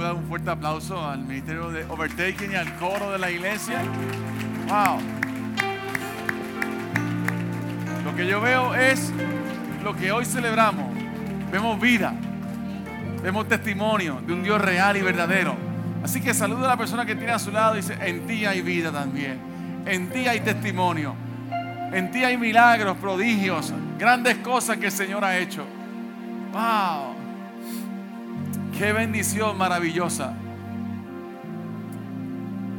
puede dar un fuerte aplauso al ministerio de Overtaking y al coro de la iglesia. Wow. Lo que yo veo es lo que hoy celebramos. Vemos vida. Vemos testimonio de un Dios real y verdadero. Así que saluda a la persona que tiene a su lado y dice, en ti hay vida también. En ti hay testimonio. En ti hay milagros, prodigios, grandes cosas que el Señor ha hecho. ¡Wow! ¡Qué bendición maravillosa!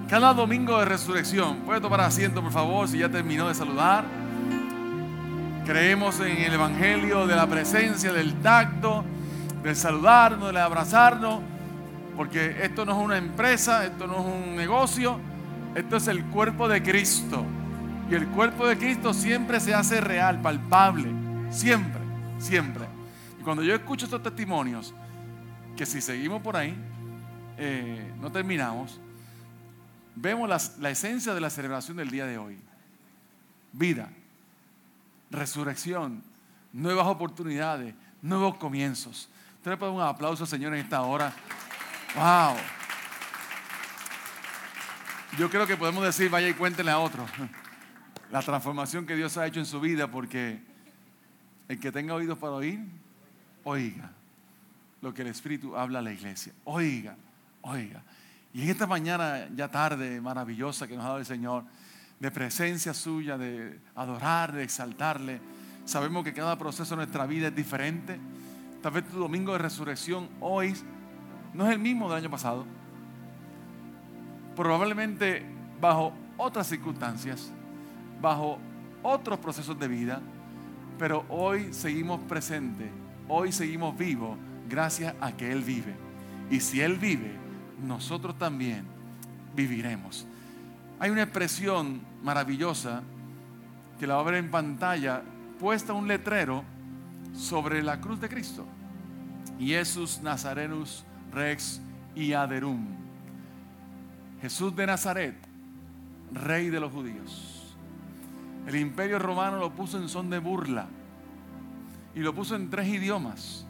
Cada domingo de resurrección, puede tomar asiento por favor si ya terminó de saludar. Creemos en el Evangelio de la presencia, del tacto, del saludarnos, del abrazarnos, porque esto no es una empresa, esto no es un negocio, esto es el cuerpo de Cristo. Y el cuerpo de Cristo siempre se hace real, palpable, siempre, siempre. Y cuando yo escucho estos testimonios, que si seguimos por ahí, eh, no terminamos, vemos la esencia de la celebración del día de hoy. Vida, resurrección, nuevas oportunidades, nuevos comienzos. Usted le puede un aplauso, Señor, en esta hora. ¡Wow! Yo creo que podemos decir, vaya y cuéntenle a otro la transformación que Dios ha hecho en su vida, porque el que tenga oídos para oír, oiga lo que el Espíritu habla a la iglesia. Oiga, oiga. Y en esta mañana ya tarde, maravillosa que nos ha dado el Señor, de presencia suya, de adorar, de exaltarle, sabemos que cada proceso de nuestra vida es diferente. Tal vez tu domingo de resurrección hoy no es el mismo del año pasado. Probablemente bajo otras circunstancias, bajo otros procesos de vida, pero hoy seguimos presentes, hoy seguimos vivos gracias a que Él vive. Y si Él vive, nosotros también viviremos. Hay una expresión maravillosa que la va a ver en pantalla, puesta un letrero sobre la cruz de Cristo. Jesús Nazarenus Rex y Aderum. Jesús de Nazaret, rey de los judíos. El imperio romano lo puso en son de burla y lo puso en tres idiomas,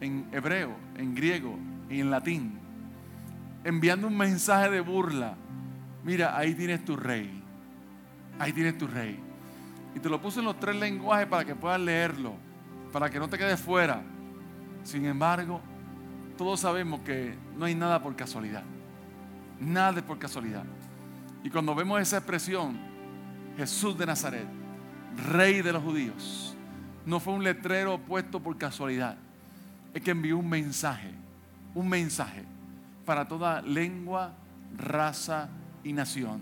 en hebreo, en griego y en latín, enviando un mensaje de burla. Mira, ahí tienes tu rey, ahí tienes tu rey. Y te lo puso en los tres lenguajes para que puedas leerlo, para que no te quedes fuera. Sin embargo, todos sabemos que no hay nada por casualidad. Nada por casualidad. Y cuando vemos esa expresión, Jesús de Nazaret, rey de los judíos, no fue un letrero puesto por casualidad. Es que envió un mensaje, un mensaje para toda lengua, raza y nación.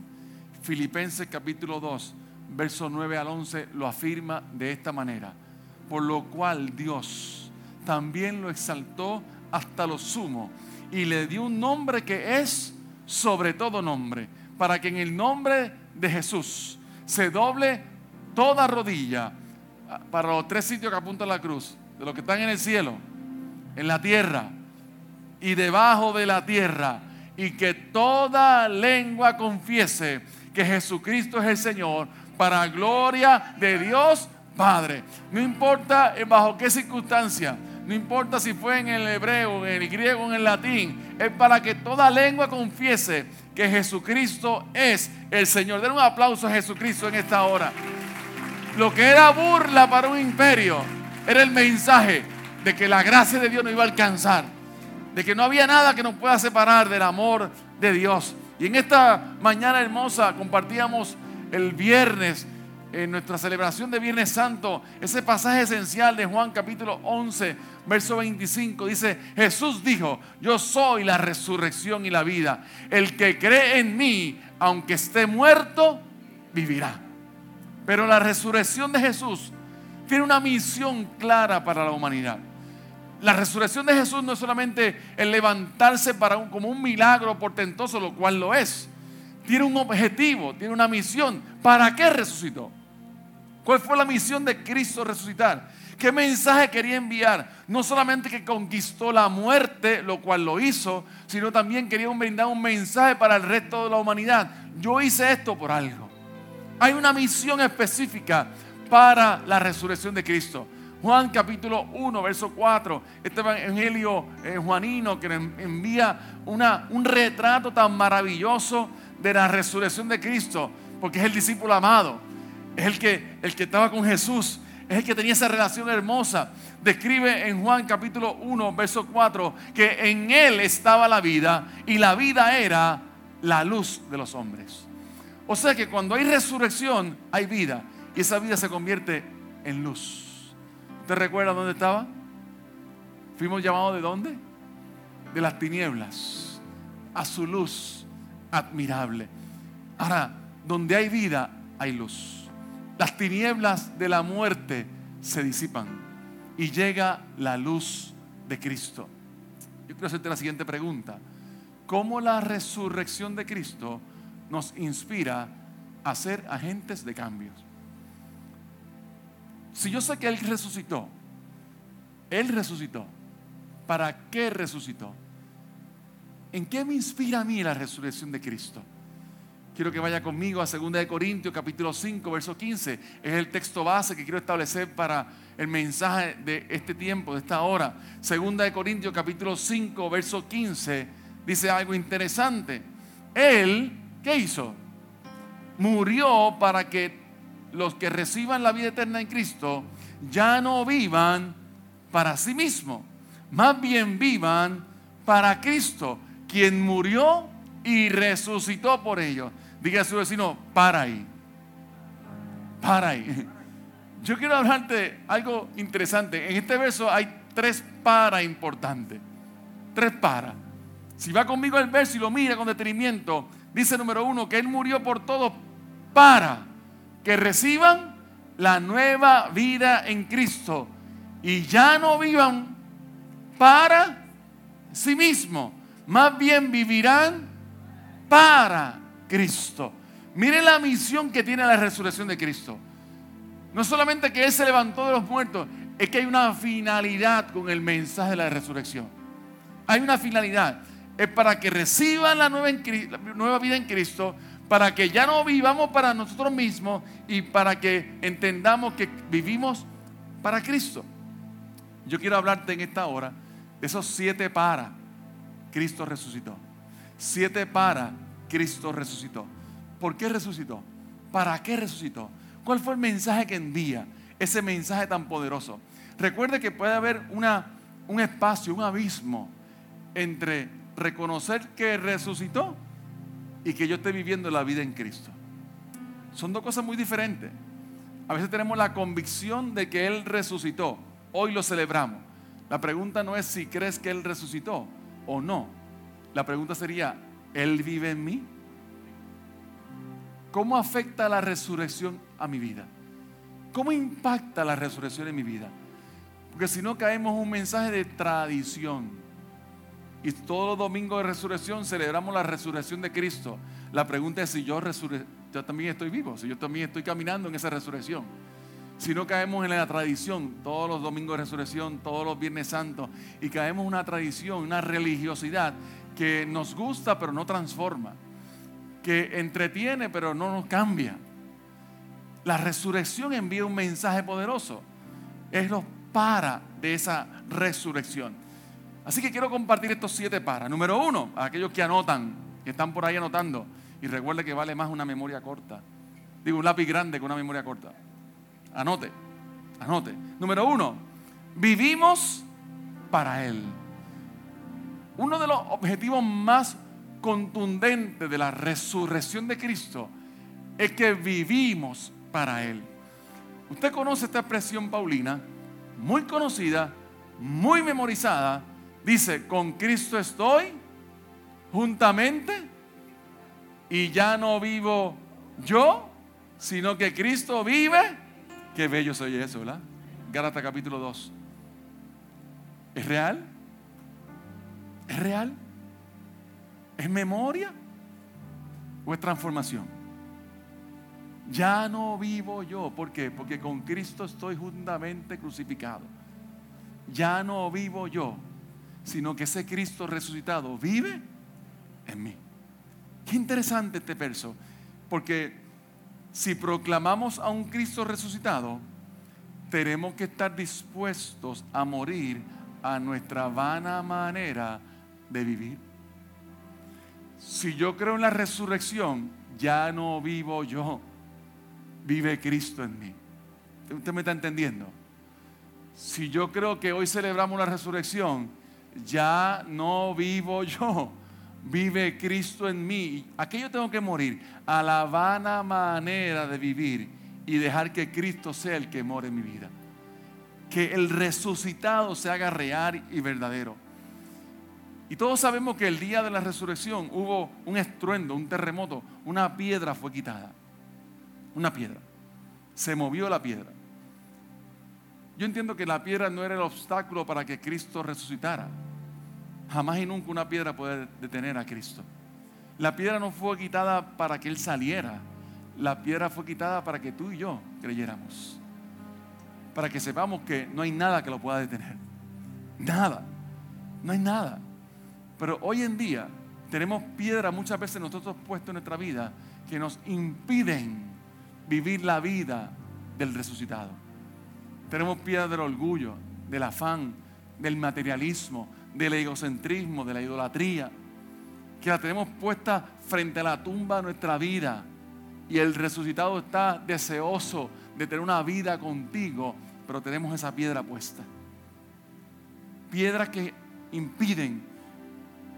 Filipenses capítulo 2, verso 9 al 11 lo afirma de esta manera. Por lo cual Dios también lo exaltó hasta lo sumo y le dio un nombre que es sobre todo nombre, para que en el nombre de Jesús se doble toda rodilla para los tres sitios que apunta la cruz, de los que están en el cielo, en la tierra y debajo de la tierra, y que toda lengua confiese que Jesucristo es el Señor, para gloria de Dios Padre. No importa bajo qué circunstancia, no importa si fue en el hebreo, en el griego, en el latín, es para que toda lengua confiese que Jesucristo es el Señor. Den un aplauso a Jesucristo en esta hora. Lo que era burla para un imperio era el mensaje de que la gracia de Dios no iba a alcanzar, de que no había nada que nos pueda separar del amor de Dios. Y en esta mañana hermosa compartíamos el viernes en nuestra celebración de Viernes Santo, ese pasaje esencial de Juan capítulo 11, verso 25, dice, Jesús dijo, yo soy la resurrección y la vida. El que cree en mí, aunque esté muerto, vivirá. Pero la resurrección de Jesús tiene una misión clara para la humanidad. La resurrección de Jesús no es solamente el levantarse para un, como un milagro portentoso, lo cual lo es. Tiene un objetivo, tiene una misión. ¿Para qué resucitó? ¿Cuál fue la misión de Cristo resucitar? ¿Qué mensaje quería enviar? No solamente que conquistó la muerte, lo cual lo hizo, sino también quería brindar un mensaje para el resto de la humanidad. Yo hice esto por algo. Hay una misión específica para la resurrección de Cristo. Juan capítulo 1, verso 4, este evangelio eh, juanino que envía una, un retrato tan maravilloso de la resurrección de Cristo, porque es el discípulo amado, es el que, el que estaba con Jesús, es el que tenía esa relación hermosa. Describe en Juan capítulo 1, verso 4, que en él estaba la vida y la vida era la luz de los hombres. O sea que cuando hay resurrección hay vida y esa vida se convierte en luz. ¿Usted recuerda dónde estaba? Fuimos llamados de dónde? De las tinieblas a su luz admirable. Ahora, donde hay vida hay luz. Las tinieblas de la muerte se disipan y llega la luz de Cristo. Yo quiero hacerte la siguiente pregunta. ¿Cómo la resurrección de Cristo nos inspira a ser agentes de cambios? Si yo sé que Él resucitó, Él resucitó, ¿para qué resucitó? ¿En qué me inspira a mí la resurrección de Cristo? Quiero que vaya conmigo a 2 Corintios capítulo 5, verso 15. Es el texto base que quiero establecer para el mensaje de este tiempo, de esta hora. 2 Corintios capítulo 5, verso 15 dice algo interesante. Él, ¿qué hizo? Murió para que los que reciban la vida eterna en Cristo ya no vivan para sí mismos, más bien vivan para Cristo, quien murió y resucitó por ellos. Diga a su vecino, para ahí, para ahí. Yo quiero hablarte algo interesante. En este verso hay tres para importantes. Tres para. Si va conmigo el verso y lo mira con detenimiento, dice número uno que Él murió por todos para que reciban la nueva vida en Cristo y ya no vivan para sí mismos, más bien vivirán para Cristo. Miren la misión que tiene la resurrección de Cristo. No solamente que Él se levantó de los muertos, es que hay una finalidad con el mensaje de la resurrección. Hay una finalidad es para que reciban la nueva, nueva vida en Cristo, para que ya no vivamos para nosotros mismos y para que entendamos que vivimos para Cristo. Yo quiero hablarte en esta hora de esos siete para Cristo resucitó. Siete para Cristo resucitó. ¿Por qué resucitó? ¿Para qué resucitó? ¿Cuál fue el mensaje que envía? Ese mensaje tan poderoso. Recuerde que puede haber una, un espacio, un abismo entre reconocer que resucitó y que yo esté viviendo la vida en Cristo. Son dos cosas muy diferentes. A veces tenemos la convicción de que Él resucitó. Hoy lo celebramos. La pregunta no es si crees que Él resucitó o no. La pregunta sería, ¿Él vive en mí? ¿Cómo afecta la resurrección a mi vida? ¿Cómo impacta la resurrección en mi vida? Porque si no caemos en un mensaje de tradición y todos los domingos de resurrección celebramos la resurrección de Cristo. La pregunta es si yo, también estoy vivo, si yo también estoy caminando en esa resurrección. Si no caemos en la tradición, todos los domingos de resurrección, todos los viernes santos, y caemos en una tradición, una religiosidad que nos gusta pero no transforma, que entretiene pero no nos cambia. La resurrección envía un mensaje poderoso. Es lo para de esa resurrección. Así que quiero compartir estos siete para. Número uno, a aquellos que anotan, que están por ahí anotando. Y recuerde que vale más una memoria corta. Digo, un lápiz grande que una memoria corta. Anote, anote. Número uno, vivimos para Él. Uno de los objetivos más contundentes de la resurrección de Cristo es que vivimos para Él. Usted conoce esta expresión paulina, muy conocida, muy memorizada, Dice, con Cristo estoy juntamente y ya no vivo yo, sino que Cristo vive. Qué bello soy eso, ¿verdad? Gálatas capítulo 2. ¿Es real? ¿Es real? ¿Es memoria? ¿O es transformación? Ya no vivo yo. ¿Por qué? Porque con Cristo estoy juntamente crucificado. Ya no vivo yo, sino que ese Cristo resucitado vive en mí. Qué interesante este verso, porque si proclamamos a un Cristo resucitado, tenemos que estar dispuestos a morir a nuestra vana manera de vivir. Si yo creo en la resurrección, ya no vivo yo, vive Cristo en mí. ¿Usted me está entendiendo? Si yo creo que hoy celebramos la resurrección, ya no vivo yo, vive Cristo en mí. ¿A qué yo tengo que morir? A la vana manera de vivir y dejar que Cristo sea el que more en mi vida. Que el resucitado se haga real y verdadero. Y todos sabemos que el día de la resurrección hubo un estruendo, un terremoto, una piedra fue quitada. Una piedra. Se movió la piedra. Yo entiendo que la piedra no era el obstáculo para que Cristo resucitara. Jamás y nunca una piedra puede detener a Cristo. La piedra no fue quitada para que Él saliera. La piedra fue quitada para que tú y yo creyéramos. Para que sepamos que no hay nada que lo pueda detener. Nada. No hay nada. Pero hoy en día tenemos piedras muchas veces nosotros puestos en nuestra vida que nos impiden vivir la vida del resucitado. Tenemos piedras del orgullo, del afán, del materialismo, del egocentrismo, de la idolatría, que la tenemos puesta frente a la tumba de nuestra vida. Y el resucitado está deseoso de tener una vida contigo, pero tenemos esa piedra puesta. Piedras que impiden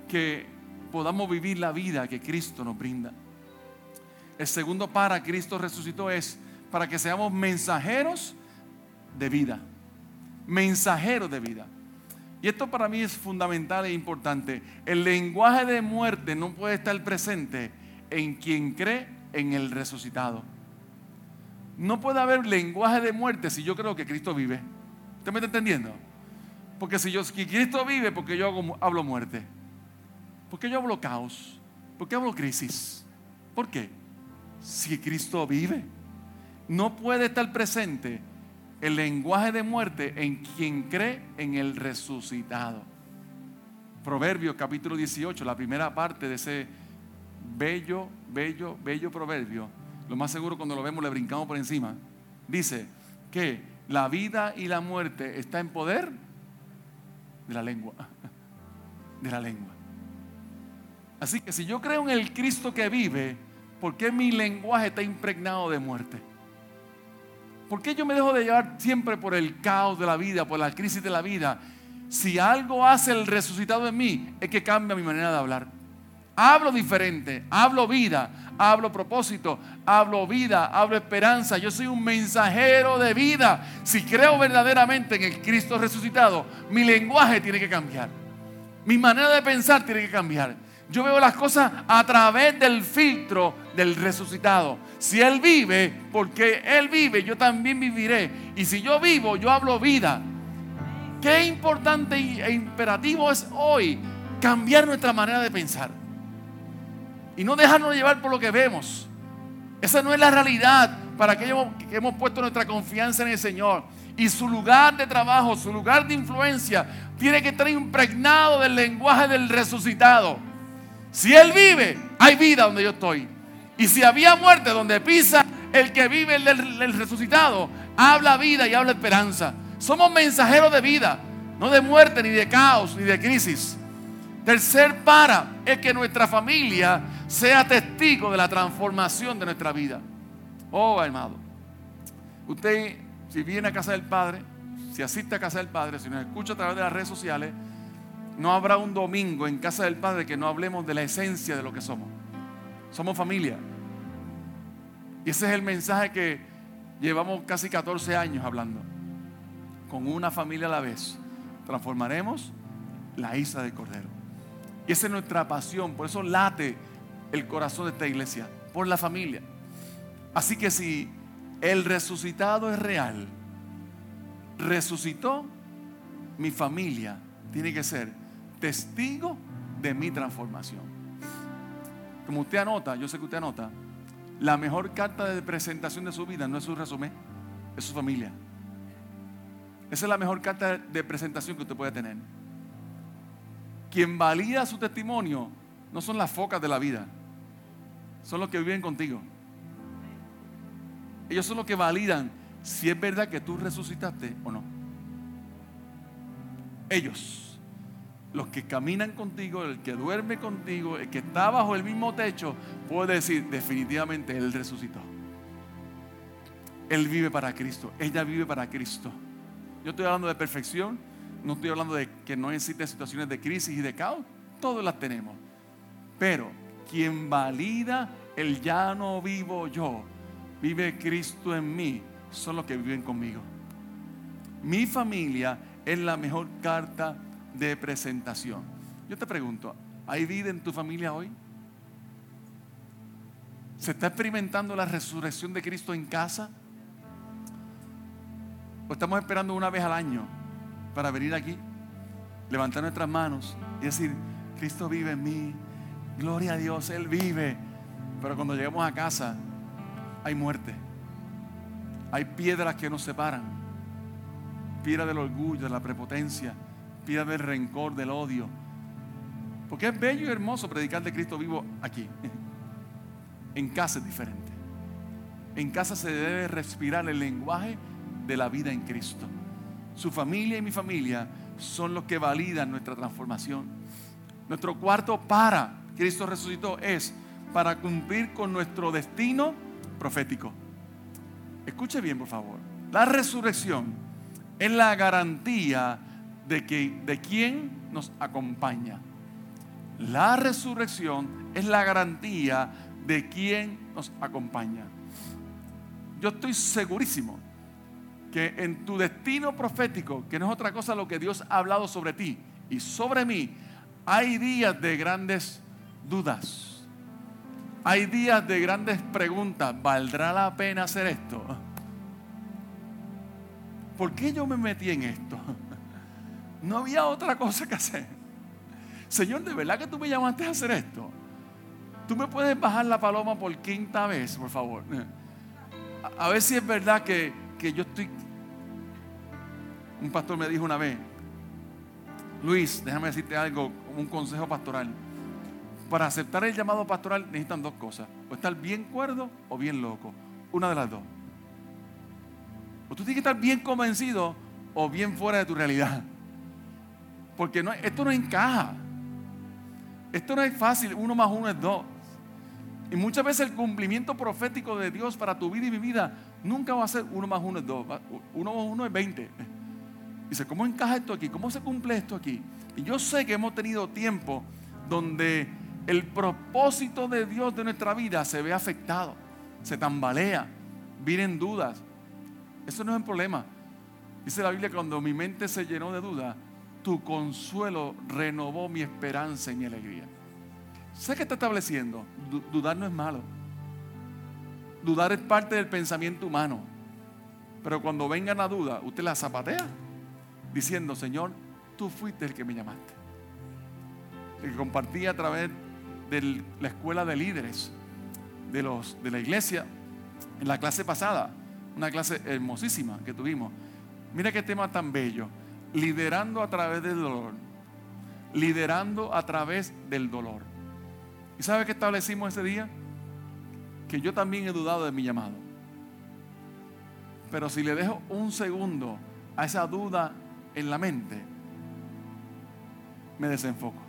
que podamos vivir la vida que Cristo nos brinda. El segundo para Cristo resucitó es para que seamos mensajeros de vida. Mensajeros de vida. Y esto para mí es fundamental e importante. El lenguaje de muerte no puede estar presente en quien cree en el resucitado. No puede haber lenguaje de muerte si yo creo que Cristo vive. ¿Usted me está entendiendo? Porque si yo si Cristo vive, porque yo hablo muerte. ¿Por qué yo hablo caos? ¿Por qué hablo crisis? ¿Por qué? Si Cristo vive, no puede estar presente el lenguaje de muerte en quien cree en el resucitado. Proverbio capítulo 18, la primera parte de ese bello, bello, bello proverbio, lo más seguro cuando lo vemos le brincamos por encima, dice que la vida y la muerte está en poder de la lengua, de la lengua. Así que si yo creo en el Cristo que vive, ¿por qué mi lenguaje está impregnado de muerte? ¿Por qué yo me dejo de llevar siempre por el caos de la vida, por la crisis de la vida? Si algo hace el resucitado en mí, es que cambia mi manera de hablar. Hablo diferente, hablo vida, hablo propósito, hablo vida, hablo esperanza. Yo soy un mensajero de vida. Si creo verdaderamente en el Cristo resucitado, mi lenguaje tiene que cambiar. Mi manera de pensar tiene que cambiar. Yo veo las cosas a través del filtro del resucitado. Si Él vive, porque Él vive, yo también viviré. Y si yo vivo, yo hablo vida. Qué importante e imperativo es hoy cambiar nuestra manera de pensar. Y no dejarnos llevar por lo que vemos. Esa no es la realidad para aquellos que hemos puesto nuestra confianza en el Señor. Y su lugar de trabajo, su lugar de influencia, tiene que estar impregnado del lenguaje del resucitado. Si Él vive, hay vida donde yo estoy. Y si había muerte donde pisa el que vive el, resucitado, habla vida y habla esperanza. Somos mensajeros de vida, no de muerte, ni de caos, ni de crisis. Tercer para es que nuestra familia sea testigo de la transformación de nuestra vida. Oh, hermano. Usted, si viene a casa del Padre, si asiste a casa del Padre, si nos escucha a través de las redes sociales, no habrá un domingo en casa del Padre que no hablemos de la esencia de lo que somos. Somos familia. Y ese es el mensaje que llevamos casi 14 años hablando. Con una familia a la vez. Transformaremos la isla del Cordero. Y esa es nuestra pasión. Por eso late el corazón de esta iglesia. Por la familia. Así que si el resucitado es real, resucitó, mi familia tiene que ser testigo de mi transformación. Como usted anota, yo sé que usted anota, la mejor carta de presentación de su vida no es su resumen, es su familia. Esa es la mejor carta de presentación que usted puede tener. Quien valida su testimonio no son las focas de la vida, son los que viven contigo. Ellos son los que validan si es verdad que tú resucitaste o no. Ellos, los que caminan contigo, el que duerme contigo, el que está bajo el mismo techo, puede decir definitivamente Él resucitó. Él vive para Cristo, ella vive para Cristo. Yo estoy hablando de perfección, no estoy hablando de que no existen situaciones de crisis y de caos, todas las tenemos. Pero quien valida el ya no vivo yo, vive Cristo en mí, son los que viven conmigo. Mi familia es la mejor carta de presentación. Yo te pregunto, ¿hay vida en tu familia hoy? ¿Se está experimentando la resurrección de Cristo en casa? ¿O estamos esperando una vez al año para venir aquí, levantar nuestras manos y decir, Cristo vive en mí, gloria a Dios, Él vive. Pero cuando llegamos a casa hay muerte, hay piedras que nos separan, piedra del orgullo, de la prepotencia, del rencor, del odio. Porque es bello y hermoso predicar de Cristo vivo aquí. En casa es diferente. En casa se debe respirar el lenguaje de la vida en Cristo. Su familia y mi familia son los que validan nuestra transformación. Nuestro cuarto para Cristo resucitó es para cumplir con nuestro destino profético. Escuche bien, por favor. La resurrección es la garantía de que de quién nos acompaña. La resurrección es la garantía de quién nos acompaña. Yo estoy segurísimo que en tu destino profético, que no es otra cosa lo que Dios ha hablado sobre ti y sobre mí, hay días de grandes dudas. Hay días de grandes preguntas. ¿Valdrá la pena hacer esto? ¿Por qué yo me metí en esto? No había otra cosa que hacer. Señor, ¿de verdad que tú me llamaste a hacer esto? ¿Tú me puedes bajar la paloma por quinta vez, por favor? A ver si es verdad que que yo estoy... Un pastor me dijo una vez, Luis, déjame decirte algo, un consejo pastoral. Para aceptar el llamado pastoral necesitan dos cosas, o estar bien cuerdo o bien loco, una de las dos. O tú tienes que estar bien convencido o bien fuera de tu realidad. Porque no, esto no encaja. Esto no es fácil, uno más uno es dos. Y muchas veces el cumplimiento profético de Dios para tu vida y mi vida nunca va a ser uno más uno es dos. Uno más uno es veinte. Dice, ¿cómo encaja esto aquí? ¿Cómo se cumple esto aquí? Y yo sé que hemos tenido tiempo donde el propósito de Dios de nuestra vida se ve afectado, se tambalea, vienen dudas. Eso no es un problema. Dice la Biblia, cuando mi mente se llenó de dudas, tu consuelo renovó mi esperanza y mi alegría. Sé que está estableciendo, dudar no es malo. Dudar es parte del pensamiento humano. Pero cuando venga la duda, usted la zapatea diciendo, Señor, tú fuiste el que me llamaste. El que compartí a través de la escuela de líderes de, de la iglesia en la clase pasada. Una clase hermosísima que tuvimos. Mira qué tema tan bello. Liderando a través del dolor. Liderando a través del dolor. ¿Y sabe qué establecimos ese día? Que yo también he dudado de mi llamado. Pero si le dejo un segundo a esa duda en la mente, me desenfoco.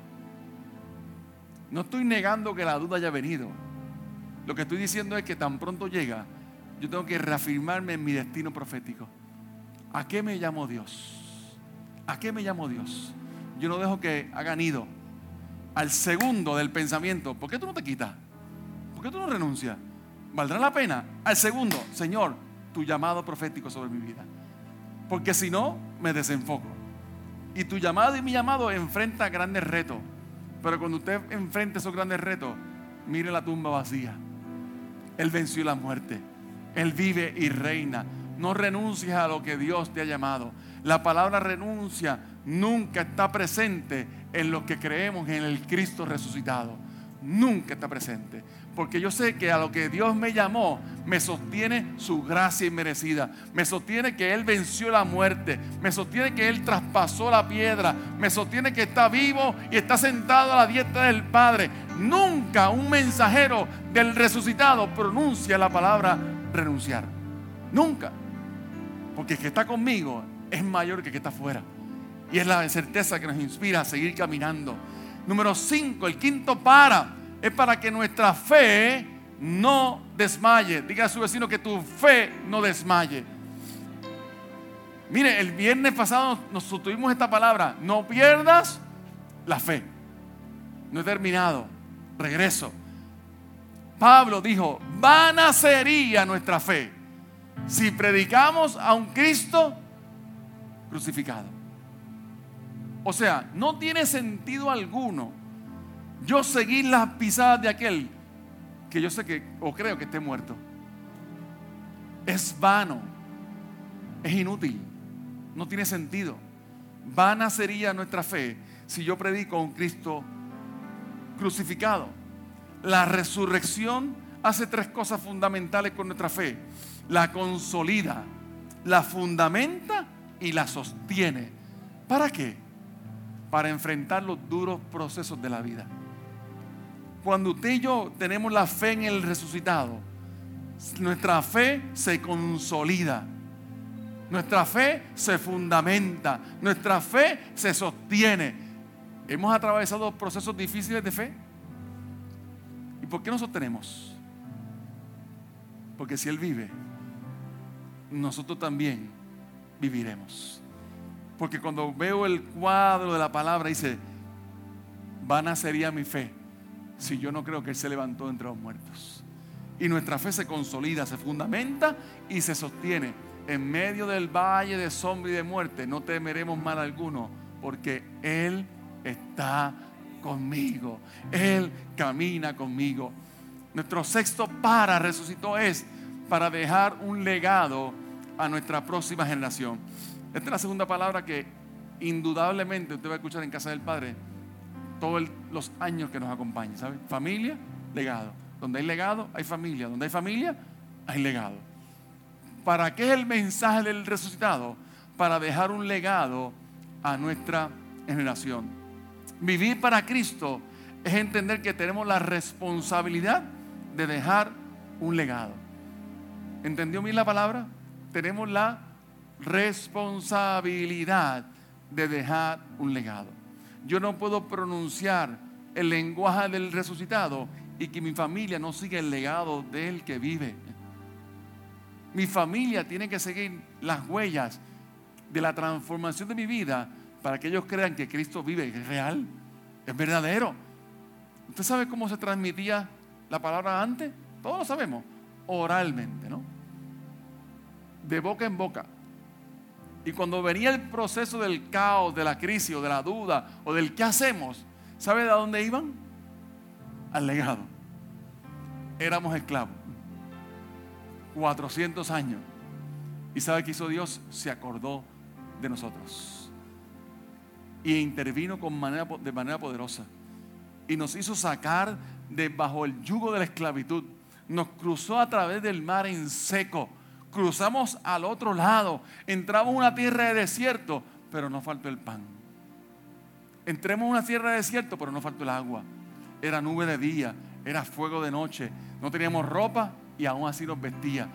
No estoy negando que la duda haya venido. Lo que estoy diciendo es que tan pronto llega, yo tengo que reafirmarme en mi destino profético. ¿A qué me llamo Dios? ¿A qué me llamo Dios? Yo no dejo que hagan ido al segundo del pensamiento, ¿por qué tú no te quitas? ¿Por qué tú no renuncias? ¿Valdrá la pena? Al segundo, Señor, tu llamado profético sobre mi vida. Porque si no, me desenfoco. Y tu llamado y mi llamado enfrenta grandes retos. Pero cuando usted enfrenta esos grandes retos, mire la tumba vacía. Él venció la muerte. Él vive y reina. No renuncies a lo que Dios te ha llamado. La palabra renuncia nunca está presente en lo que creemos en el Cristo resucitado. Nunca está presente. Porque yo sé que a lo que Dios me llamó, me sostiene su gracia inmerecida. Me sostiene que Él venció la muerte. Me sostiene que Él traspasó la piedra. Me sostiene que está vivo y está sentado a la diestra del Padre. Nunca un mensajero del resucitado pronuncia la palabra renunciar. Nunca. Porque el que está conmigo es mayor que el que está afuera. Y es la certeza que nos inspira a seguir caminando. Número 5, el quinto para, es para que nuestra fe no desmaye. Diga a su vecino que tu fe no desmaye. Mire, el viernes pasado nos tuvimos esta palabra, no pierdas la fe. No he terminado, regreso. Pablo dijo, vana sería nuestra fe si predicamos a un Cristo crucificado. O sea, no tiene sentido alguno yo seguir las pisadas de aquel que yo sé que o creo que esté muerto. Es vano, es inútil, no tiene sentido. Vana sería nuestra fe si yo predico a un Cristo crucificado. La resurrección hace tres cosas fundamentales con nuestra fe. La consolida, la fundamenta y la sostiene. ¿Para qué? Para enfrentar los duros procesos de la vida. Cuando usted y yo tenemos la fe en el resucitado, nuestra fe se consolida. Nuestra fe se fundamenta. Nuestra fe se sostiene. Hemos atravesado procesos difíciles de fe. ¿Y por qué nos sostenemos? Porque si Él vive, nosotros también viviremos. Porque cuando veo el cuadro de la palabra, dice, vana sería mi fe si yo no creo que Él se levantó entre los muertos. Y nuestra fe se consolida, se fundamenta y se sostiene. En medio del valle de sombra y de muerte no temeremos mal alguno, porque Él está conmigo. Él camina conmigo. Nuestro sexto para resucitó es para dejar un legado a nuestra próxima generación. Esta es la segunda palabra que indudablemente usted va a escuchar en casa del Padre todos los años que nos acompaña, ¿sabe? Familia, legado. Donde hay legado, hay familia. Donde hay familia, hay legado. ¿Para qué es el mensaje del resucitado? Para dejar un legado a nuestra generación. Vivir para Cristo es entender que tenemos la responsabilidad de dejar un legado. ¿Entendió bien la palabra? Tenemos la responsabilidad de dejar un legado yo no puedo pronunciar el lenguaje del resucitado y que mi familia no siga el legado del que vive. Mi familia tiene que seguir las huellas de la transformación de mi vida para que ellos crean que Cristo vive, es real, es verdadero. ¿Usted sabe cómo se transmitía la palabra antes? Todos lo sabemos, oralmente, ¿no? De boca en boca. Y cuando venía el proceso del caos, de la crisis o de la duda o del qué hacemos, ¿sabe de dónde iban? Al legado. Éramos esclavos. 400 años. ¿Y sabe qué hizo Dios? Se acordó de nosotros. Y intervino con de manera poderosa. Y nos hizo sacar de bajo el yugo de la esclavitud. Nos cruzó a través del mar en seco cruzamos al otro lado, entramos a una tierra de desierto, pero no faltó el pan. Entremos a una tierra de desierto, pero no faltó el agua. Era nube de día, era fuego de noche. No teníamos ropa y aún así nos vestía.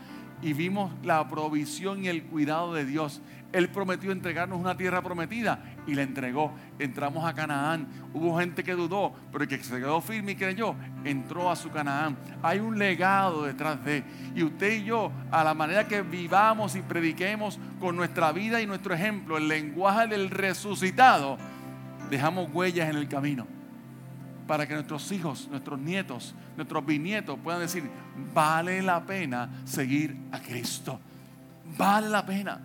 Y vimos la provisión y el cuidado de Dios. Él prometió entregarnos una tierra prometida y la entregó. Entramos a Canaán. Hubo gente que dudó, pero el que se quedó firme y creyó, entró a su Canaán. Hay un legado detrás de. Y usted y yo, a la manera que vivamos y prediquemos con nuestra vida y nuestro ejemplo, el lenguaje del resucitado, dejamos huellas en el camino. Para que nuestros hijos, nuestros nietos, nuestros bisnietos puedan decir, vale la pena seguir a Cristo. Vale la pena.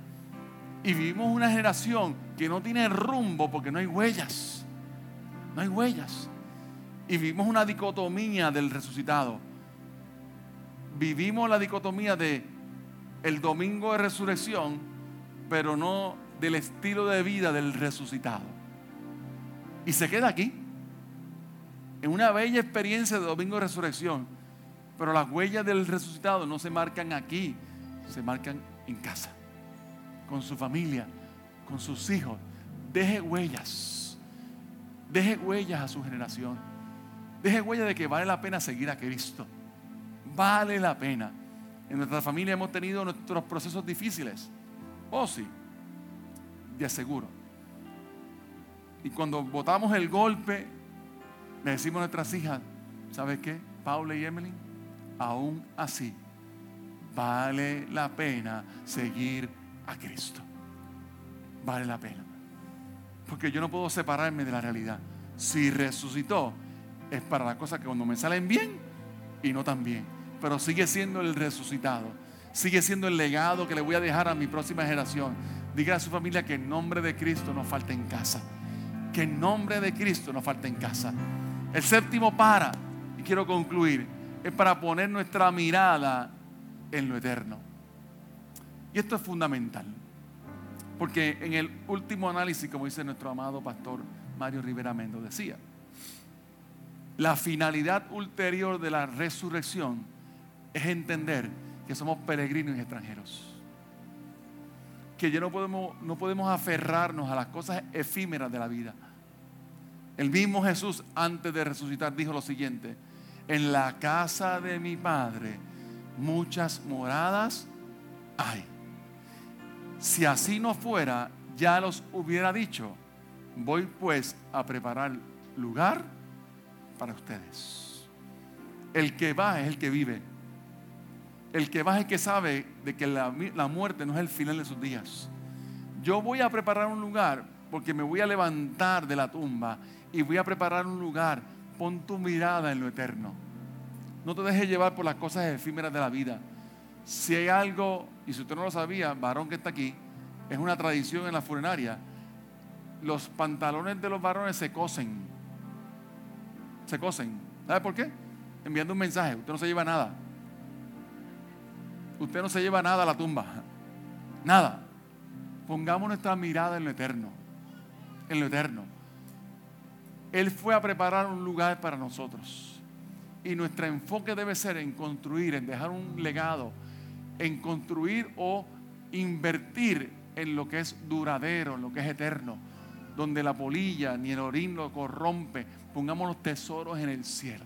Y vivimos una generación que no tiene rumbo porque no hay huellas. No hay huellas. Y vivimos una dicotomía del resucitado. Vivimos la dicotomía de el domingo de resurrección, pero no del estilo de vida del resucitado. Y se queda aquí, en una bella experiencia de domingo de resurrección, pero las huellas del resucitado no se marcan aquí, se marcan en casa con su familia, con sus hijos. Deje huellas. Deje huellas a su generación. Deje huellas de que vale la pena seguir a Cristo. Vale la pena. En nuestra familia hemos tenido nuestros procesos difíciles. Oh, sí, de aseguro. Y cuando botamos el golpe, le decimos a nuestras hijas, ¿sabes qué? Paula y Emily, aún así, vale la pena seguir a Cristo. Vale la pena. Porque yo no puedo separarme de la realidad. Si resucitó, es para las cosas que cuando me salen bien y no tan bien. Pero sigue siendo el resucitado. Sigue siendo el legado que le voy a dejar a mi próxima generación. Diga a su familia que en nombre de Cristo no falta en casa. Que en nombre de Cristo no falta en casa. El séptimo para, y quiero concluir, es para poner nuestra mirada en lo eterno. Y esto es fundamental. Porque en el último análisis, como dice nuestro amado pastor Mario Rivera Mendo, decía, la finalidad ulterior de la resurrección es entender que somos peregrinos y extranjeros. Que ya no podemos, no podemos aferrarnos a las cosas efímeras de la vida. El mismo Jesús antes de resucitar dijo lo siguiente, en la casa de mi Padre muchas moradas hay. Si así no fuera, ya los hubiera dicho, voy pues a preparar lugar para ustedes. El que va es el que vive. El que va es el que sabe de que la, la, muerte no es el final de sus días. Yo voy a preparar un lugar porque me voy a levantar de la tumba y voy a preparar un lugar. Pon tu mirada en lo eterno. No te dejes llevar por las cosas efímeras de la vida. Si hay algo, y si usted no lo sabía, varón que está aquí, es una tradición en la funeraria, los pantalones de los varones se cosen. Se cosen. ¿Sabe por qué? Enviando un mensaje. Usted no se lleva nada. Usted no se lleva nada a la tumba. Nada. Pongamos nuestra mirada en lo eterno. En lo eterno. Él fue a preparar un lugar para nosotros. Y nuestro enfoque debe ser en construir, en dejar un legado, en construir o invertir en lo que es duradero, en lo que es eterno, donde la polilla ni el orín lo corrompe. Pongamos los tesoros en el cielo,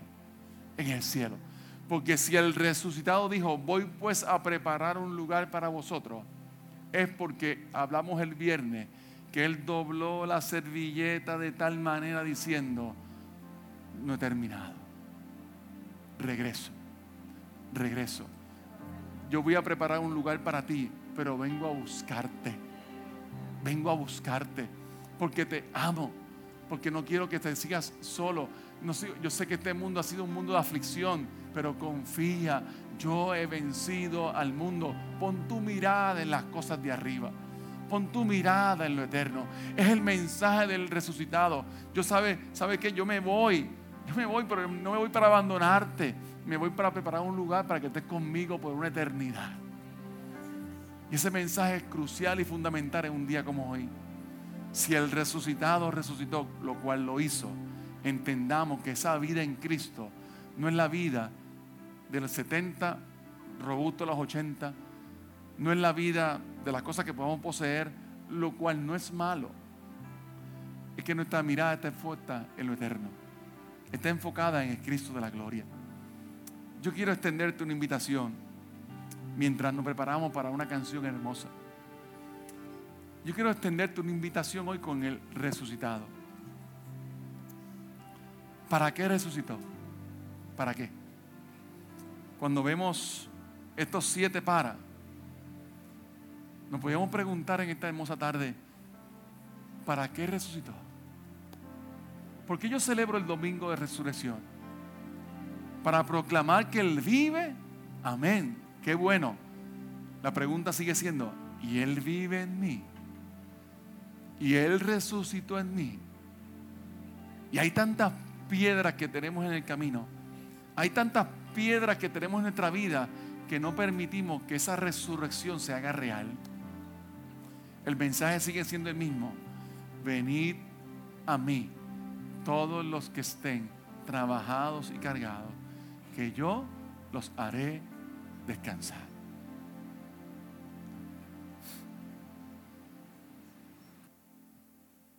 en el cielo. Porque si el resucitado dijo, voy pues a preparar un lugar para vosotros, es porque hablamos el viernes que él dobló la servilleta de tal manera diciendo, no he terminado regreso, regreso. Yo voy a preparar un lugar para ti, pero vengo a buscarte. Vengo a buscarte porque te amo, porque no quiero que te sigas solo. No yo sé que este mundo ha sido un mundo de aflicción, pero confía, yo he vencido al mundo. Pon tu mirada en las cosas de arriba. Pon tu mirada en lo eterno. Es el mensaje del resucitado. Yo sabe, sabe que yo me voy, yo me voy, pero no me voy para abandonarte. Me voy para preparar un lugar para que estés conmigo por una eternidad. Y ese mensaje es crucial y fundamental en un día como hoy. Si el resucitado resucitó, lo cual lo hizo, entendamos que esa vida en Cristo no es la vida de los 70, robusto a los 80, no es la vida de las cosas que podemos poseer, lo cual no es malo. Es que nuestra mirada está fuerte en lo eterno está enfocada en el Cristo de la gloria. Yo quiero extenderte una invitación mientras nos preparamos para una canción hermosa. Yo quiero extenderte una invitación hoy con el resucitado. ¿Para qué resucitó? ¿Para qué? Cuando vemos estos siete para, nos podemos preguntar en esta hermosa tarde, ¿para qué resucitó? Porque yo celebro el domingo de resurrección? Para proclamar que Él vive. Amén. Qué bueno. La pregunta sigue siendo, ¿y Él vive en mí? ¿Y Él resucitó en mí? Y hay tantas piedras que tenemos en el camino. Hay tantas piedras que tenemos en nuestra vida que no permitimos que esa resurrección se haga real. El mensaje sigue siendo el mismo. Venid a mí todos los que estén trabajados y cargados, que yo los haré descansar.